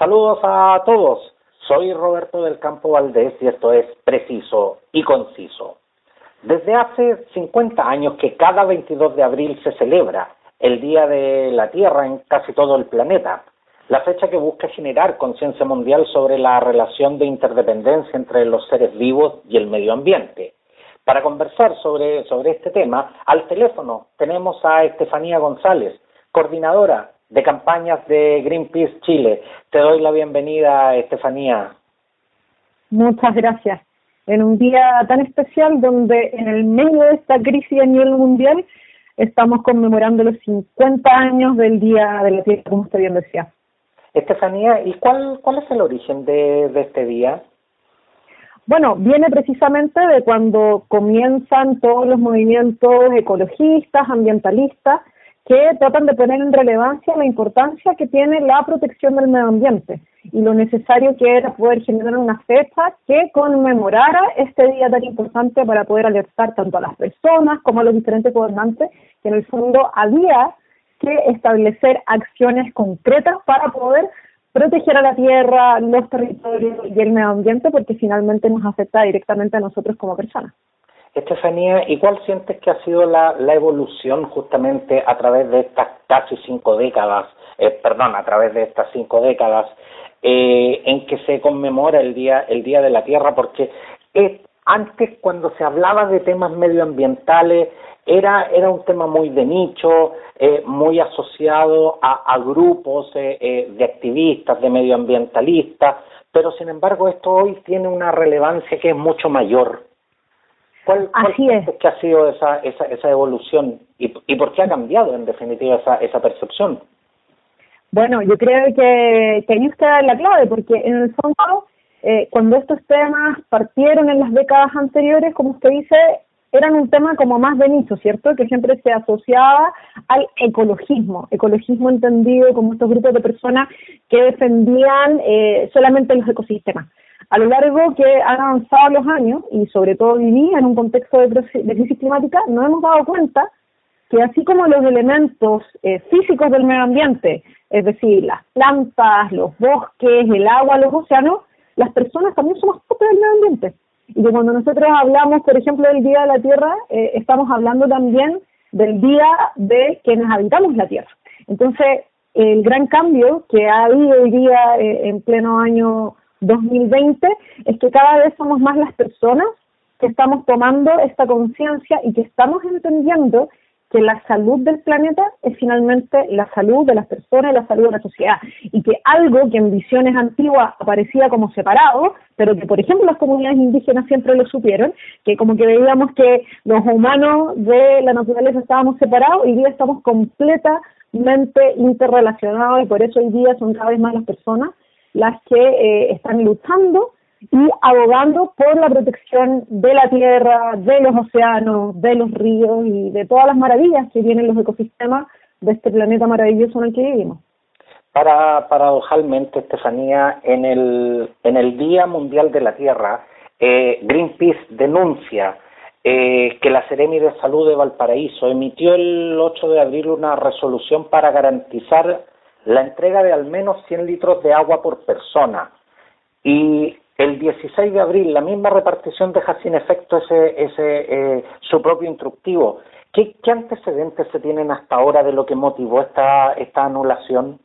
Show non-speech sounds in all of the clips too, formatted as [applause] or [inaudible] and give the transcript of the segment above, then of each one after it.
Saludos a todos. Soy Roberto del Campo Valdés y esto es Preciso y Conciso. Desde hace 50 años que cada 22 de abril se celebra el Día de la Tierra en casi todo el planeta, la fecha que busca generar conciencia mundial sobre la relación de interdependencia entre los seres vivos y el medio ambiente. Para conversar sobre, sobre este tema, al teléfono tenemos a Estefanía González, coordinadora de campañas de Greenpeace Chile. Te doy la bienvenida, Estefanía. Muchas gracias. En un día tan especial donde en el medio de esta crisis a nivel mundial estamos conmemorando los 50 años del Día de la Tierra, como usted bien decía. Estefanía, ¿y cuál, cuál es el origen de, de este día? Bueno, viene precisamente de cuando comienzan todos los movimientos ecologistas, ambientalistas, que tratan de poner en relevancia la importancia que tiene la protección del medio ambiente y lo necesario que era poder generar una fecha que conmemorara este día tan importante para poder alertar tanto a las personas como a los diferentes gobernantes que en el fondo había que establecer acciones concretas para poder proteger a la tierra, los territorios y el medio ambiente porque finalmente nos afecta directamente a nosotros como personas. Estefanía, ¿y cuál sientes que ha sido la, la evolución justamente a través de estas casi cinco décadas, eh, perdón, a través de estas cinco décadas eh, en que se conmemora el día el día de la Tierra? Porque eh, antes cuando se hablaba de temas medioambientales era era un tema muy de nicho, eh, muy asociado a, a grupos eh, eh, de activistas, de medioambientalistas, pero sin embargo esto hoy tiene una relevancia que es mucho mayor. ¿Cuál, Así es. que ha sido esa, esa, esa evolución y, y por qué ha cambiado en definitiva esa, esa percepción? Bueno, yo creo que, que ahí está la clave, porque en el fondo, eh, cuando estos temas partieron en las décadas anteriores, como usted dice, eran un tema como más de nicho, ¿cierto? Que siempre se asociaba al ecologismo, ecologismo entendido como estos grupos de personas que defendían eh, solamente los ecosistemas a lo largo que han avanzado los años, y sobre todo vivir en un contexto de, de, crisis climática, nos hemos dado cuenta que así como los elementos eh, físicos del medio ambiente, es decir, las plantas, los bosques, el agua, los océanos, las personas también somos parte del medio ambiente. Y que cuando nosotros hablamos, por ejemplo, del Día de la Tierra, eh, estamos hablando también del día de quienes habitamos la Tierra. Entonces, el gran cambio que ha habido hoy día eh, en pleno año 2020 es que cada vez somos más las personas que estamos tomando esta conciencia y que estamos entendiendo que la salud del planeta es finalmente la salud de las personas y la salud de la sociedad. Y que algo que en visiones antiguas aparecía como separado, pero que por ejemplo las comunidades indígenas siempre lo supieron, que como que veíamos que los humanos de la naturaleza estábamos separados, hoy día estamos completamente interrelacionados y por eso hoy día son cada vez más las personas las que eh, están luchando y abogando por la protección de la tierra, de los océanos, de los ríos y de todas las maravillas que tienen los ecosistemas de este planeta maravilloso en el que vivimos. Para, paradojalmente, Estefanía, en el, en el Día Mundial de la Tierra, eh, Greenpeace denuncia eh, que la Seremi de Salud de Valparaíso emitió el 8 de abril una resolución para garantizar la entrega de al menos 100 litros de agua por persona. Y el 16 de abril la misma repartición deja sin efecto ese, ese eh, su propio instructivo. ¿Qué, ¿Qué antecedentes se tienen hasta ahora de lo que motivó esta, esta anulación?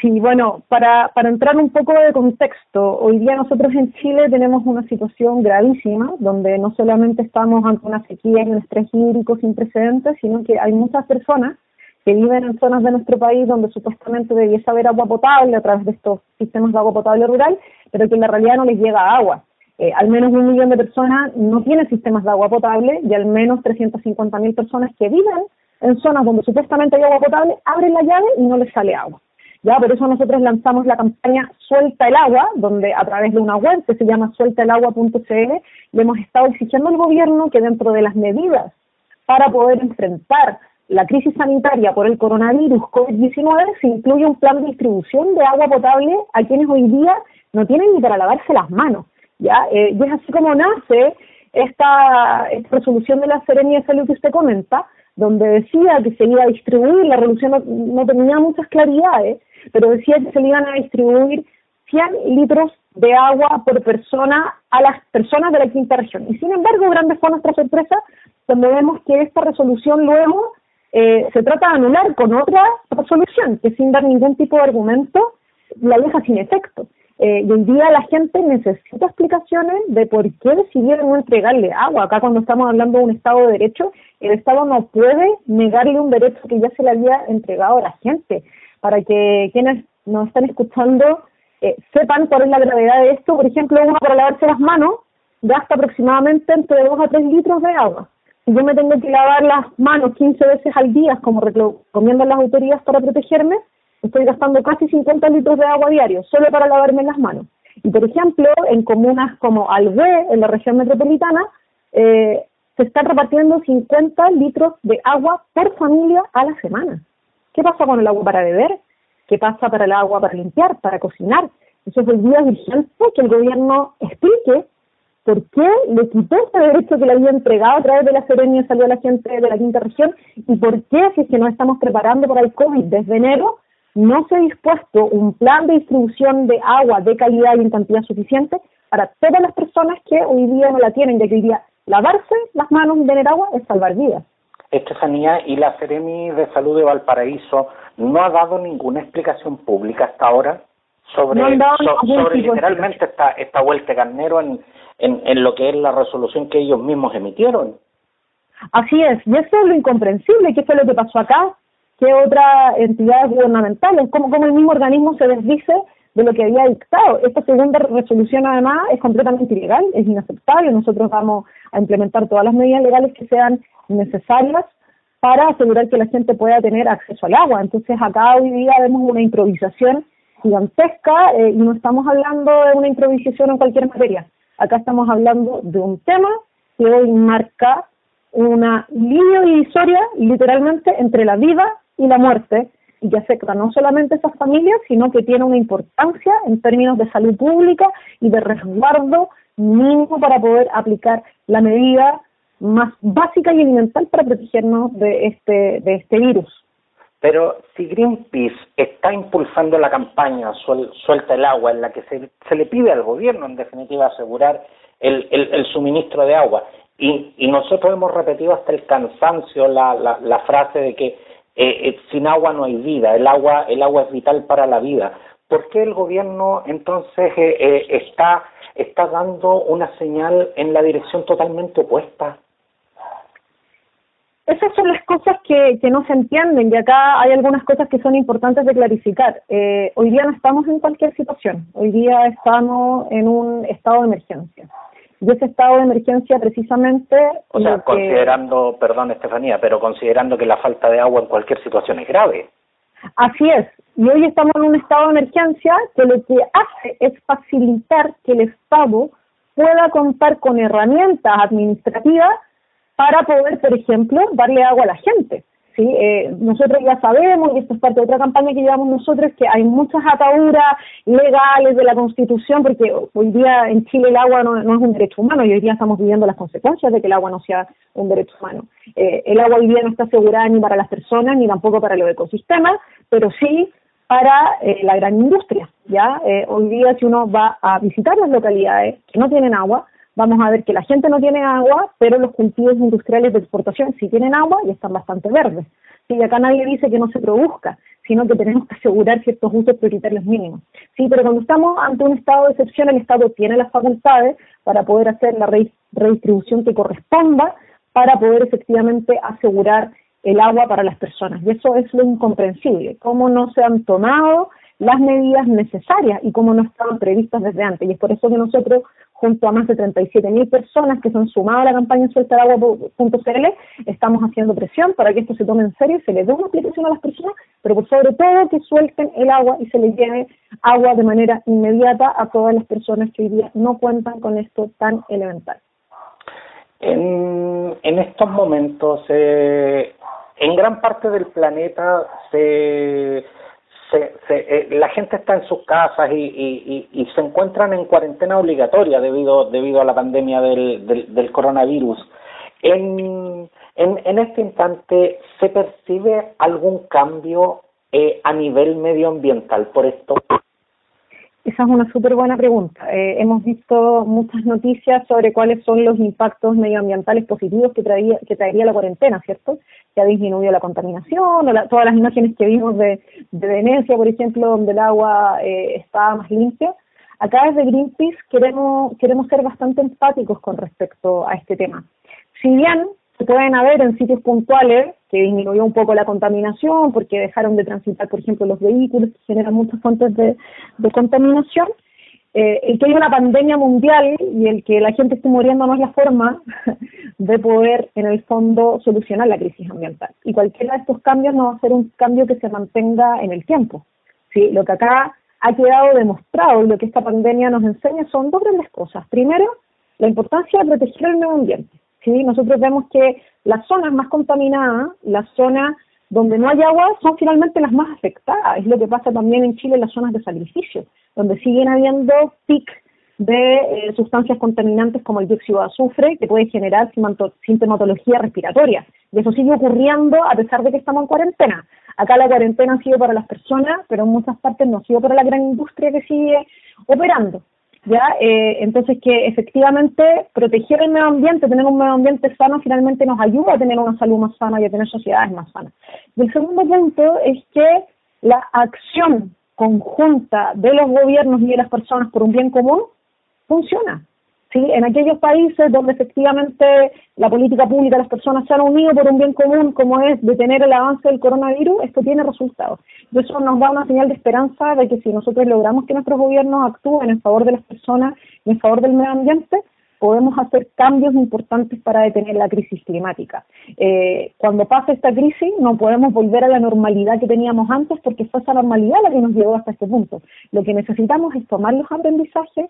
Sí, bueno, para, para entrar un poco de contexto, hoy día nosotros en Chile tenemos una situación gravísima, donde no solamente estamos ante una sequía y un estrés hídrico sin precedentes, sino que hay muchas personas que viven en zonas de nuestro país donde supuestamente debiese haber agua potable a través de estos sistemas de agua potable rural, pero que en la realidad no les llega agua. Eh, al menos un millón de personas no tienen sistemas de agua potable y al menos 350.000 personas que viven en zonas donde supuestamente hay agua potable abren la llave y no les sale agua. Ya, por eso nosotros lanzamos la campaña Suelta el Agua, donde a través de una web que se llama sueltaelagua.cl le hemos estado exigiendo al gobierno que dentro de las medidas para poder enfrentar la crisis sanitaria por el coronavirus COVID-19 se incluye un plan de distribución de agua potable a quienes hoy día no tienen ni para lavarse las manos. ¿ya? Eh, y es así como nace esta, esta resolución de la Serenia de Salud que usted comenta, donde decía que se iba a distribuir, la resolución no, no tenía muchas claridades, pero decía que se le iban a distribuir 100 litros de agua por persona a las personas de la quinta región. Y sin embargo, grande fue nuestra sorpresa cuando vemos que esta resolución luego eh, se trata de anular con otra resolución que sin dar ningún tipo de argumento la deja sin efecto. Eh, y hoy día la gente necesita explicaciones de por qué decidieron no entregarle agua. Acá cuando estamos hablando de un Estado de Derecho, el Estado no puede negarle un derecho que ya se le había entregado a la gente. Para que quienes nos están escuchando eh, sepan cuál es la gravedad de esto. Por ejemplo, uno para lavarse las manos gasta aproximadamente entre 2 a 3 litros de agua. Yo me tengo que lavar las manos 15 veces al día, como recomiendan las autoridades para protegerme, estoy gastando casi 50 litros de agua diario solo para lavarme las manos. Y por ejemplo, en comunas como Alvé, en la región metropolitana, eh, se están repartiendo 50 litros de agua por familia a la semana. ¿Qué pasa con el agua para beber? ¿Qué pasa para el agua para limpiar, para cocinar? Eso es el día urgente que el gobierno explique por qué le quitó ese derecho que le había entregado a través de la Serenia salió a la gente de la quinta región y por qué, si es que nos estamos preparando para el COVID desde enero, no se ha dispuesto un plan de distribución de agua de calidad y en cantidad suficiente para todas las personas que hoy día no la tienen, ya que hoy día lavarse las manos y tener agua es salvar vidas. Estefanía, y la Seremi de Salud de Valparaíso no ha dado ninguna explicación pública hasta ahora sobre, sobre literalmente esta, esta vuelta carnero en, en, en lo que es la resolución que ellos mismos emitieron. Así es, y eso es lo incomprensible, que fue lo que pasó acá, que otras entidades gubernamentales, como, como el mismo organismo se desdice de lo que había dictado. Esta segunda resolución, además, es completamente ilegal, es inaceptable. Nosotros vamos a implementar todas las medidas legales que sean necesarias para asegurar que la gente pueda tener acceso al agua. Entonces, acá hoy día vemos una improvisación gigantesca eh, y no estamos hablando de una improvisación en cualquier materia. Acá estamos hablando de un tema que hoy marca una línea divisoria, literalmente, entre la vida y la muerte y que afecta no solamente a esas familias, sino que tiene una importancia en términos de salud pública y de resguardo mínimo para poder aplicar la medida más básica y elemental para protegernos de este, de este virus. Pero si Greenpeace está impulsando la campaña Suelta el agua, en la que se, le pide al gobierno, en definitiva, asegurar el, el, el suministro de agua, y, y nosotros hemos repetido hasta el cansancio la, la, la frase de que eh, eh, sin agua no hay vida, el agua, el agua es vital para la vida. ¿Por qué el gobierno entonces eh, eh, está, está dando una señal en la dirección totalmente opuesta? Esas son las cosas que, que no se entienden y acá hay algunas cosas que son importantes de clarificar. Eh, hoy día no estamos en cualquier situación, hoy día estamos en un estado de emergencia y ese estado de emergencia precisamente... O sea, considerando, perdón Estefanía, pero considerando que la falta de agua en cualquier situación es grave. Así es, y hoy estamos en un estado de emergencia que lo que hace es facilitar que el Estado pueda contar con herramientas administrativas para poder, por ejemplo, darle agua a la gente. ¿sí? Eh, nosotros ya sabemos, y esto es parte de otra campaña que llevamos nosotros, que hay muchas ataduras legales de la Constitución, porque hoy día en Chile el agua no, es un derecho humano y hoy día estamos viviendo las consecuencias de que el agua no sea un derecho humano. Eh, el agua hoy día no está asegurada ni para las personas ni tampoco para los ecosistemas, pero sí para eh, la gran industria. ¿ya? Eh, hoy día si uno va a visitar las localidades que no tienen agua, vamos a ver que la gente no tiene agua, pero los cultivos industriales de exportación sí tienen agua y están bastante verdes. Sí, acá nadie dice que no se produzca, sino que tenemos que asegurar ciertos usos prioritarios mínimos. Sí, pero cuando estamos ante un estado de excepción, el Estado tiene las facultades para poder hacer la redistribución que corresponda para poder efectivamente asegurar el agua para las personas. Y eso es lo incomprensible, cómo no se han tomado las medidas necesarias y cómo no estaban previstas desde antes. Y es por eso que nosotros junto a más de 37.000 personas que se han sumado a la campaña sueltaagua.cl, estamos haciendo presión para que esto se tome en serio y se le dé una aplicación a las personas, pero por sobre todo que suelten el agua y se les lleve agua de manera inmediata a todas las personas que hoy día no cuentan con esto tan elemental. En, en estos momentos, eh, en gran parte del planeta se se, eh, la gente está en sus casas y, y, y, se encuentran en cuarentena obligatoria debido debido a la pandemia del, del, del coronavirus. En, en, en este instante, ¿se percibe algún cambio eh, a nivel medioambiental por esto? Esa es una súper buena pregunta. Eh, hemos visto muchas noticias sobre cuáles son los impactos medioambientales positivos que, traía, que traería la cuarentena, ¿cierto? Que ha disminuido la contaminación, o todas las imágenes que vimos de, de Venecia, por ejemplo, donde el agua eh, estaba más limpia. Acá desde Greenpeace queremos, queremos ser bastante empáticos con respecto a este tema. Si bien se pueden haber en sitios puntuales que disminuyó un poco la contaminación porque dejaron de transitar, por ejemplo, los vehículos que generan muchas fuentes de, contaminación. Eh, el que haya una pandemia mundial y el que la gente esté muriendo no es la forma [laughs] de poder, en el fondo, solucionar la crisis ambiental. Y cualquiera de estos cambios no va a ser un cambio que se mantenga en el tiempo. ¿sí? Lo que acá ha quedado demostrado lo que esta pandemia nos enseña son dos grandes cosas. Primero, la importancia de proteger el medio ambiente. ¿Sí? Nosotros vemos que las zonas más contaminadas, las zonas donde no hay agua, son finalmente las más afectadas. Es lo que pasa también en Chile en las zonas de sacrificio, donde siguen habiendo pic de eh, sustancias contaminantes como el dióxido de azufre, que puede generar sintomatología respiratoria. Y eso sigue ocurriendo a pesar de que estamos en cuarentena. Acá la cuarentena ha sido para las personas, pero en muchas partes no ha sido para la gran industria que sigue operando. ¿Ya? Eh, entonces que efectivamente proteger el medio ambiente, tener un medio ambiente sano, finalmente nos ayuda a tener una salud más sana y a tener sociedades más sanas. Y el segundo punto es que la acción conjunta de los gobiernos y de las personas por un bien común funciona. ¿Sí? En aquellos países donde efectivamente la política pública, las personas se han unido por un bien común, como es detener el avance del coronavirus, esto tiene resultados. Y eso nos da una señal de esperanza de que si nosotros logramos que nuestros gobiernos actúen en favor de las personas y en favor del medio ambiente, podemos hacer cambios importantes para detener la crisis climática. Eh, cuando pase esta crisis no podemos volver a la normalidad que teníamos antes porque fue esa normalidad la que nos llevó hasta este punto. Lo que necesitamos es tomar los aprendizajes,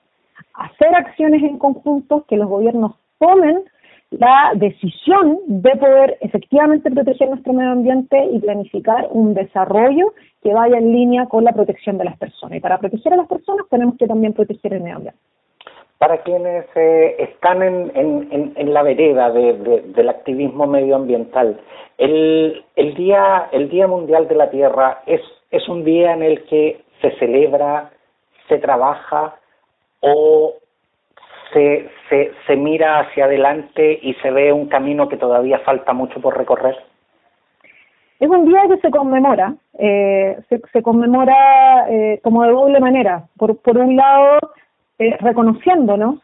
hacer acciones en conjunto, que los gobiernos tomen la decisión de poder efectivamente proteger nuestro medio ambiente y planificar un desarrollo que vaya en línea con la protección de las personas. Y para proteger a las personas tenemos que también proteger el medio ambiente. Para quienes eh, están en, la vereda del activismo medioambiental, el, el, día, el Día Mundial de la Tierra es, es un día en el que se celebra, se trabaja, o se, se, se mira hacia adelante y se ve un camino que todavía falta mucho por recorrer? Es un día que se conmemora, eh, se, se, conmemora eh, como de doble manera. Por, por un lado, eh, reconociéndonos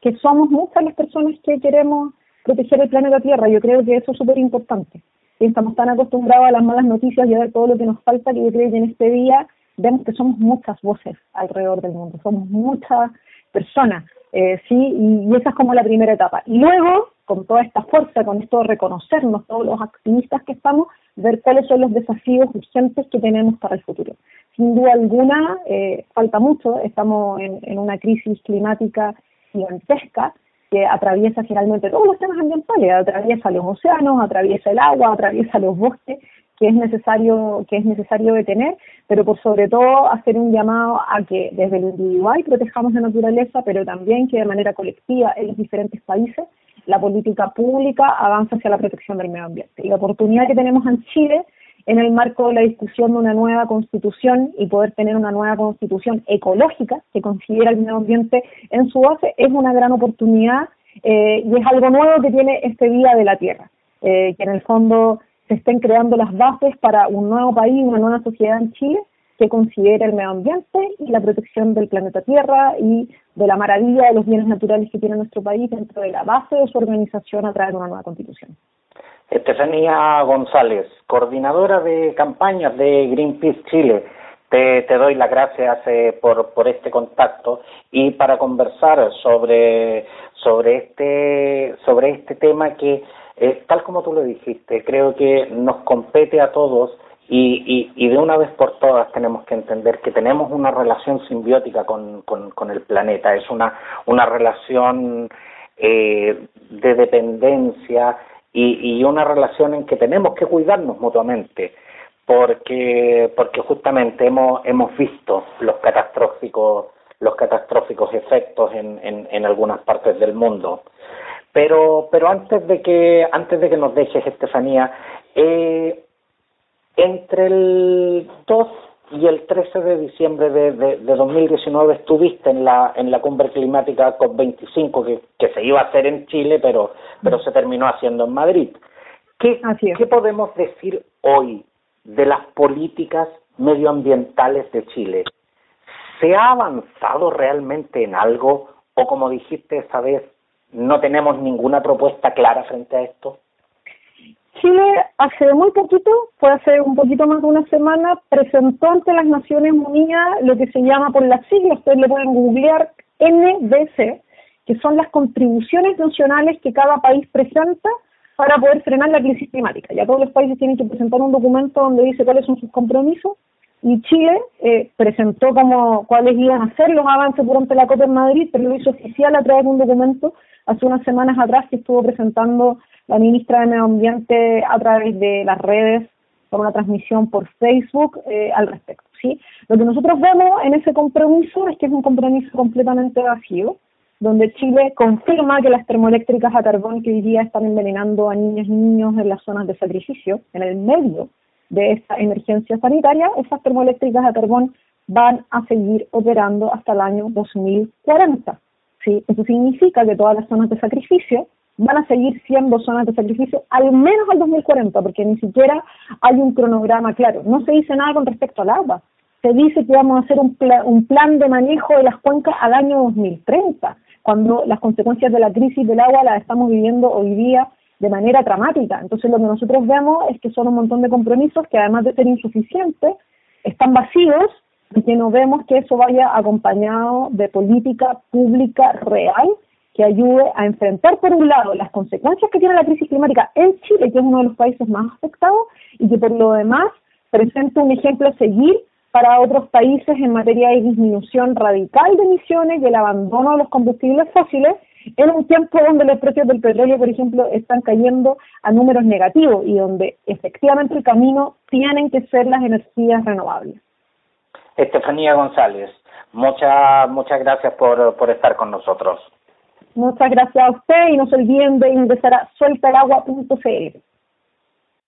que somos muchas las personas que queremos proteger el planeta Tierra. Yo creo que eso es súper importante. Estamos tan acostumbrados a las malas noticias y a ver todo lo que nos falta que yo creo que en este día vemos que somos muchas voces alrededor del mundo, somos muchas personas, eh, sí, y, esa es como la primera etapa. Y luego, con toda esta fuerza, con esto de reconocernos, todos los activistas que estamos, ver cuáles son los desafíos urgentes que tenemos para el futuro. Sin duda alguna, eh, falta mucho, estamos en, una crisis climática gigantesca, que atraviesa finalmente todos los temas ambientales, atraviesa los océanos, atraviesa el agua, atraviesa los bosques, que es necesario que es necesario detener, pero por sobre todo hacer un llamado a que desde el individual protejamos la naturaleza, pero también que de manera colectiva en los diferentes países la política pública avance hacia la protección del medio ambiente. Y la oportunidad que tenemos en Chile en el marco de la discusión de una nueva constitución y poder tener una nueva constitución ecológica que considera el medio ambiente en su base es una gran oportunidad eh, y es algo nuevo que tiene este Día de la Tierra, eh, que en el fondo se estén creando las bases para un nuevo país, una nueva sociedad en Chile que considere el medio ambiente y la protección del planeta Tierra y de la maravilla de los bienes naturales que tiene nuestro país dentro de la base de su organización a través de una nueva constitución. Estefanía González, coordinadora de campañas de Greenpeace Chile. Te, doy las gracias eh, por, por este contacto y para conversar sobre, sobre, este, sobre este tema que eh, tal como tú lo dijiste, creo que nos compete a todos y, y, de una vez por todas tenemos que entender que tenemos una relación simbiótica con, con, el planeta, es una, una relación eh, de dependencia y, y una relación en que tenemos que cuidarnos mutuamente porque porque justamente hemos hemos visto los catastróficos los catastróficos efectos en, en, en algunas partes del mundo pero, pero antes de que, antes de que nos dejes, Estefanía, eh, Entre el 2 y el 13 de diciembre de, de, 2019 estuviste en la en la cumbre climática COP25 que, que se iba a hacer en Chile, pero pero se terminó haciendo en Madrid. ¿Qué, ¿Qué podemos decir hoy de las políticas medioambientales de Chile? ¿Se ha avanzado realmente en algo o como dijiste esa vez, no tenemos ninguna propuesta clara frente a esto? Chile hace muy poquito, fue hace un poquito más de una semana, presentó ante las Naciones Unidas lo que se llama por las siglas, ustedes le pueden googlear NDC, que son las contribuciones nacionales que cada país presenta para poder frenar la crisis climática. Ya todos los países tienen que presentar un documento donde dice cuáles son sus compromisos y Chile eh, presentó como cuáles iban a ser los avances durante la COP en Madrid, pero lo hizo oficial a través de un documento hace unas semanas atrás que estuvo presentando la ministra de Medio Ambiente a través de las redes por una transmisión por Facebook eh, al respecto. ¿sí? Lo que nosotros vemos en ese compromiso es que es un compromiso completamente vacío, donde Chile confirma que las termoeléctricas a carbón que hoy día están envenenando a niñas y niños en las zonas de sacrificio, en el medio de esta emergencia sanitaria, esas termoeléctricas a carbón van a seguir operando hasta el año 2040. ¿sí? Eso significa que todas las zonas de sacrificio van a seguir siendo zonas de sacrificio al menos al 2040, porque ni siquiera hay un cronograma claro. No se dice nada con respecto al agua. Se dice que vamos a hacer un, un plan de manejo de las cuencas al año 2030, cuando las consecuencias de la crisis del agua las estamos viviendo hoy día de manera dramática. Entonces lo que nosotros vemos es que son un montón de compromisos que además de ser insuficientes, están vacíos y que no vemos que eso vaya acompañado de política pública real que ayude a enfrentar por un lado las consecuencias que tiene la crisis climática en Chile, que es uno de los países más afectados, y que por lo demás presenta un ejemplo a seguir para otros países en materia de disminución radical de emisiones y el abandono de los combustibles fósiles en un tiempo donde los precios del petróleo, por ejemplo, están cayendo a números negativos y donde efectivamente el camino tienen que ser las energías renovables. Estefanía González, muchas muchas gracias por, por estar con nosotros. Muchas gracias a usted y no se olviden de ingresar a sueltalagua.cl.